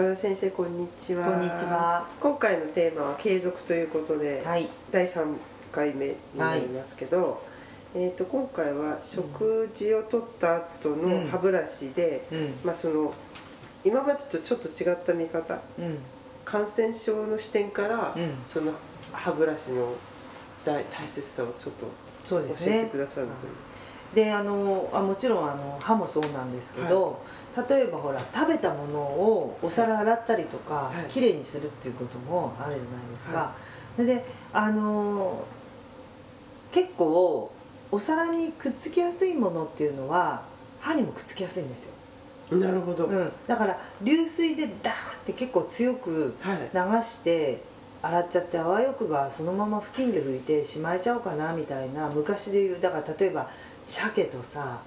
高田先生こんにちは。こんにちは。今回のテーマは継続ということで、はい。第3回目になりますけど、えー、と今回は食事をとった後うん。の歯ブラシで、うん。まあその今までとちょっと違った見方うん。感染症の視点から、うん。その歯ブラシの大大切さをちょっと教えてくださるという。であのあもちろんあの歯もそうなんですけど、例えばほら食べたものをお皿洗ったりとか、はい。きれいにするっていうこともあるじゃないですか、はでであの結構お皿にくっつきやすいものっていうのは歯にもくっつきやすいんですよ、なるほど、うん、だから流水でダーって結構強くはい。流して洗っちゃってあわよくばそのまま布巾で拭いてしまえちゃおうかなみたいな昔で言うだから例えば鮭とさ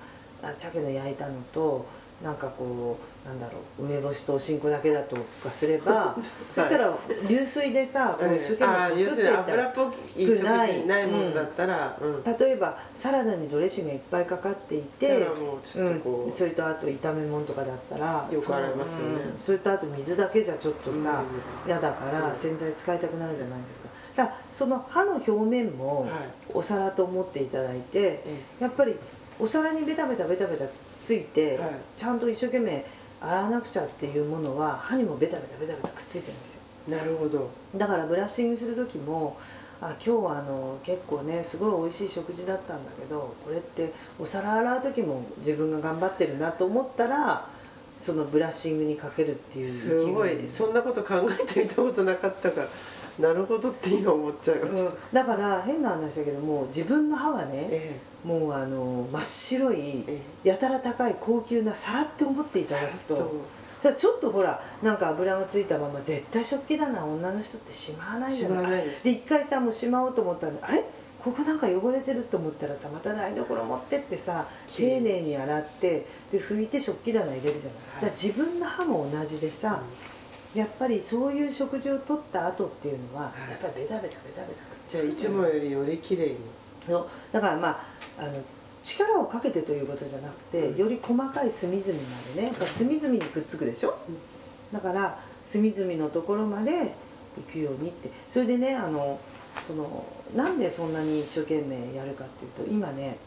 鮭の焼いたのとなんかこうなんだろう梅干しとおしんこだけだとかすれば、そしたら流水でさこう一生懸命こすっていったら油っぽい食事ないないものだったら、うん。例えばサラダにドレッシングがいっぱいかかっていてそれとあと炒め物とかだったらよく洗いますよね。それとあと水だけじゃちょっとさうん。嫌、だからうん。洗剤使いたくなるじゃないですか。だその歯の表面もはい。お皿と思っていただいて、え。やっぱりお皿にベタベタベタベタつついて、はい。ちゃんと一生懸命洗わなくちゃっていうものは歯にもベタベタベタベタくっついてるんですよ。えなるほど。だからブラッシングする時もあ今日はあの結構ねすごい美味しい食事だったんだけどこれってお皿洗う時も自分が頑張ってるなと思ったらそのブラッシングにかけるっていうすごい。そんなこと考えてみたことなかったからなるほどって今思っちゃいました、うん、だから変な話だけども自分の歯はねえもうあの真っ白いえやたら高い高級な皿って思っていただくと。ちょっとほらなんか油がついたまま絶対食器棚女の人ってしまわないじしゃないです。で一回さもうしまおうと思ったんであれ？ここなんか汚れてると思ったらさまた台所持ってってさ丁寧に洗ってで拭いて食器棚入れるじゃない、はい。だ自分の歯も同じでさ、やっぱりそういう食事をとった後っていうのは、はい。やっぱりベタベタベタベタくっじゃあいつもよりより綺麗にのだからまああの力をかけてということじゃなくて、うん。より細かい隅々までねやっぱ隅々にくっつくでしょ、だから隅々のところまで行くようにって。それでねあのそのなんでそんなに一生懸命やるかっていうと今ね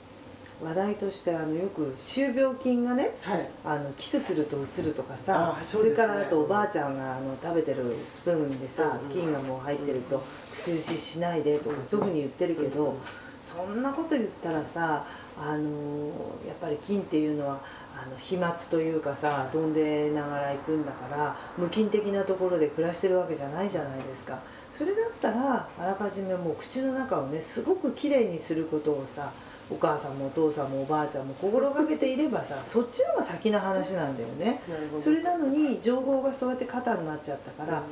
話題としてあのよく歯周病菌がねはい。あのキスするとうつるとかさあそね。れからあとおばあちゃんがあの食べてるスプーンでさうん菌がもう入ってると口移ししないでとかそういうふうに言ってるけどそんなこと言ったらさあのやっぱり菌っていうのはあの飛沫というかさ飛んでながら行くんだから無菌的なところで暮らしてるわけじゃないじゃないですか。それだったらあらかじめもう口の中をねすごくきれいにすることをさお母さんもお父さんもおばあちゃんも心がけていればさそっちの方が先の話なんだよね。それなのに情報がそうやって肩になっちゃったから、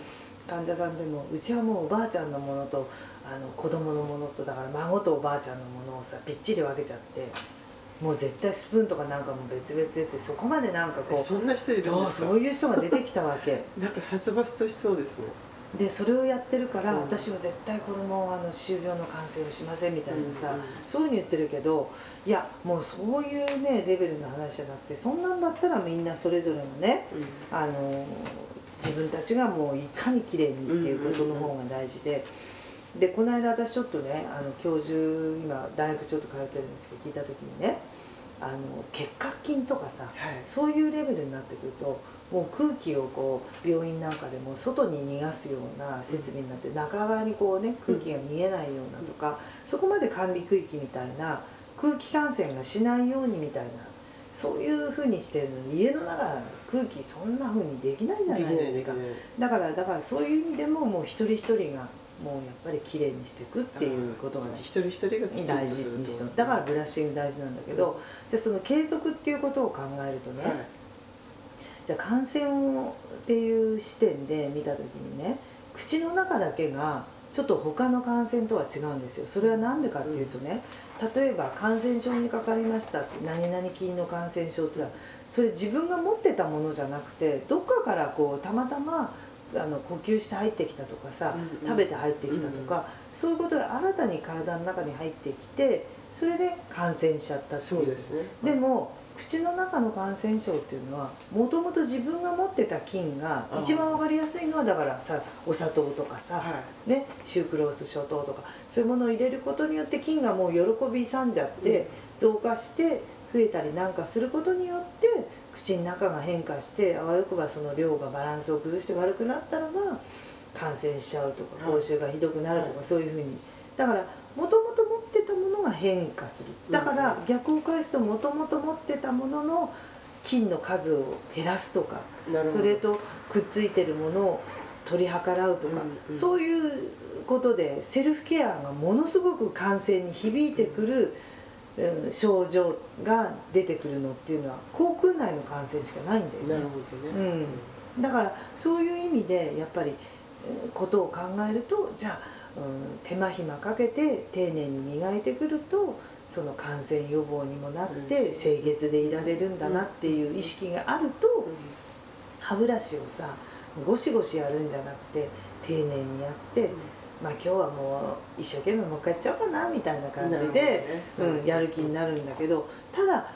患者さんでもうちはもうおばあちゃんのものとあの子供のものとだから孫とおばあちゃんのものをさびっちり分けちゃってもう絶対スプーンとかなんかも別々でってそこまでなんかこうえそんな人いるんですか。そうそういう人が出てきたわけ。なんか殺伐としそうですねでそれをやってるから、うん。私は絶対子供はあの歯周病の感染をしませんみたいなさ、そういうふうに言ってるけどいやもうそういうねレベルの話じゃなくてそんなんだったらみんなそれぞれのねあの自分たちがもういかに綺麗にっていうことの方が大事で。でこの間私ちょっとねあの教授今大学ちょっと通ってるんですけど聞いた時にねあの結核菌とかさ、はい。そういうレベルになってくるともう空気をこう病院なんかでも外に逃がすような設備になって中側にこうね空気が逃げないようなとか、そこまで管理区域みたいな空気感染がしないようにみたいなそういうふうにしてるのに家の中空気そんなふうにできないじゃないですきないだからだからそういう意味でももう一人一人がもうやっぱり綺麗にしていくっていうことがね一人一人が大事にしてだからブラッシング大事なんだけど、じゃあその継続っていうことを考えるとね、はいじゃあ感染をっていう視点で見た時にね口の中だけがちょっと他の感染とは違うんですよ。それは何でかっていうとね、例えば感染症にかかりましたって何々菌の感染症って言ったらそれ自分が持ってたものじゃなくてどっかからこうたまたまあの呼吸して入ってきたとかさ、うんうん。食べて入ってきたとか、そういうことで新たに体の中に入ってきてそれで感染しちゃったっていう。そうですね。でも口の中の感染症っていうのはもともと自分が持ってた菌が一番わかりやすいのはだからさお砂糖とかさ、はね、シュークロース諸糖とかそういうものを入れることによって菌がもう喜び勇んじゃって増加して増えたりなんかすることによって口の中が変化してあわよくばその量がバランスを崩して悪くなったらば感染しちゃうとかはい。口臭がひどくなるとか、はい。そういうふうに。だからもともと持ってたものが変化する。だから逆を返すともともと持ってたものの菌の数を減らすとかそれとくっついてるものを取り計らうとか、うんうんそういうことでセルフケアがものすごく感染に響いてくる、うん症状が出てくるのっていうのは口腔内の感染しかないんだよね。なるほどね、うん、だからそういう意味でやっぱりえーことを考えるとじゃあ、うん、手間暇かけて丁寧に磨いてくるとその感染予防にもなってうん。清潔でいられるんだなっていう意識があると歯ブラシをさゴシゴシやるんじゃなくて丁寧にやって、まあ今日はもう一生懸命もう一回やっちゃおうかなみたいな感じで、ね。うん、やる気になるんだけどただ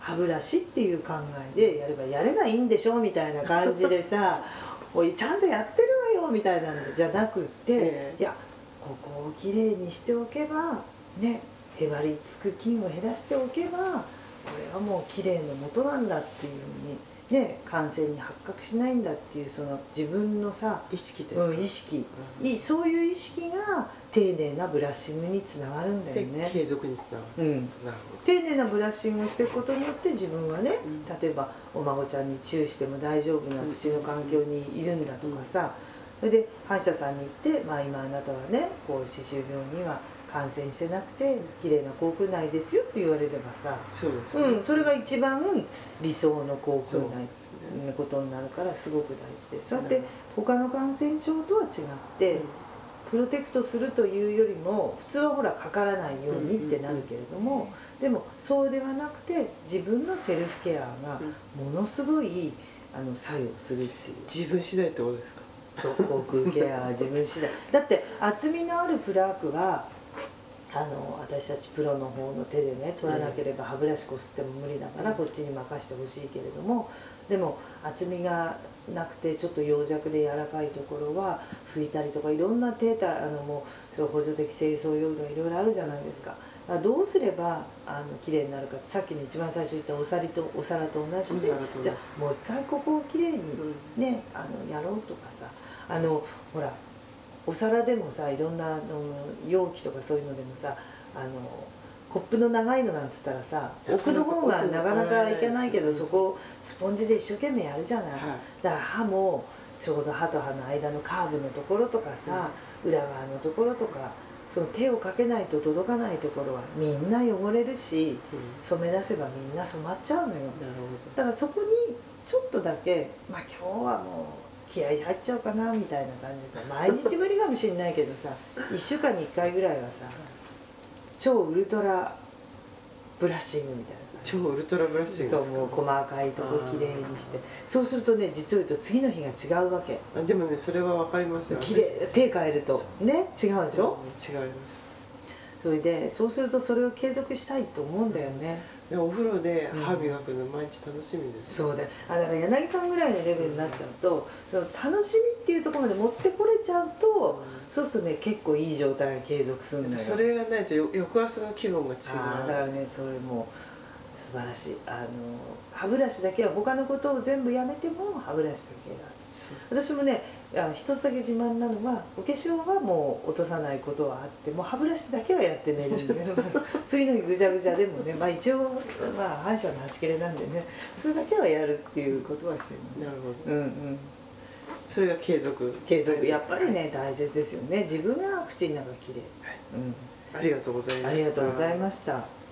歯ブラシっていう考えでやればやればいいんでしょみたいな感じでさ「おいちゃんとやってるわよ」みたいなのじゃなくって、ええ。いやここをきれいにしておけばねへばりつく菌を減らしておけばこれはもうきれいのもとなんだっていうふうにね感染に発覚しないんだっていうその自分のさ、意識です意識、うん。いそういう意識が丁寧なブラッシングにつながるんだよでね。継続につながる、うん。なる丁寧なブラッシングをしていくことによって自分がね、うん。例えばお孫ちゃんにチューしても大丈夫な口の環境にいるんだとかさ、それで歯医者さんに行って、まあ、今あなたはねこう歯周病には感染してなくて綺麗な口腔内ですよって言われればさ、そうですね、うん、それが一番理想の口腔内のことになるからすごく大事でそうやって他の感染症とは違って、プロテクトするというよりも普通はほらかからないようにってなるけれども、でもそうではなくて自分のセルフケアがものすごいあの作用するっていう。自分次第ってことですか？そう口腔ケアは自分次第。だって厚みのあるプラークはあの私たちプロの方の手でね取らなければ歯ブラシこすっても無理だからうん。こっちに任せてほしいけれどもでも厚みがなくてちょっと幼弱で柔らかいところは拭いたりとかいろんなデータあのもうそれ補助的清掃用具がいろいろあるじゃないですか。どうすればあの綺麗になるかさっきの一番最初言ったお皿とお皿と同じでじ。ゃあもう一回ここをきれいにうん。ねあのやろうとかさあのほらお皿でもさいろんなあの容器とかそういうのでもさあのコップの長いのなんつったらさ奥の方がなかなかいけないけどそこをスポンジで一生懸命やるじゃない、はい。だから歯もちょうど歯と歯の間のカーブのところとかさ、裏側のところとかその手をかけないと届かないところはみんな汚れるし染め出せばみんな染まっちゃうのよ。だからそこにちょっとだけまあ今日はもう気合い入っちゃおうかなみたいな感じでさ毎日無理かもしれないけどさ 1週間に1回ぐらいはさ超ウルトラブラッシングみたいな超ウルトラブラッシングそうもう細かいとこきれいにして。そうするとね実を言うと次の日が違うわけ。あでもねそれはわかりますよ。き手変えると。ね？違うでしょ、私うん違いますそれでそうするとそれを継続したいと思うんだよね、でお風呂で歯磨くの毎日楽しみです、そうだ。よあだから柳さんぐらいのレベルになっちゃうとその楽しみっていうところまで持ってこれちゃうと、そうするとね結構いい状態が継続するのよ。それがないとよ翌朝の気分が違う。だからねそれも素晴らしい。あの歯ブラシだけは他のことを全部やめても歯ブラシだけが。そうそう。私もねあ一つだけ自慢なのはお化粧はもう落とさないことはあってもう歯ブラシだけはやって寝るんで 次の日ぐちゃぐちゃでもね、まあ、一応、まあ、歯医者の端切れなんでねそれだけはやるっていうことはしてるなるほど。うんうん。それが継続。継続。やっぱりね大切ですよね。自分が口の中きれい、はい。うん。ありがとうございました。ありがとうございました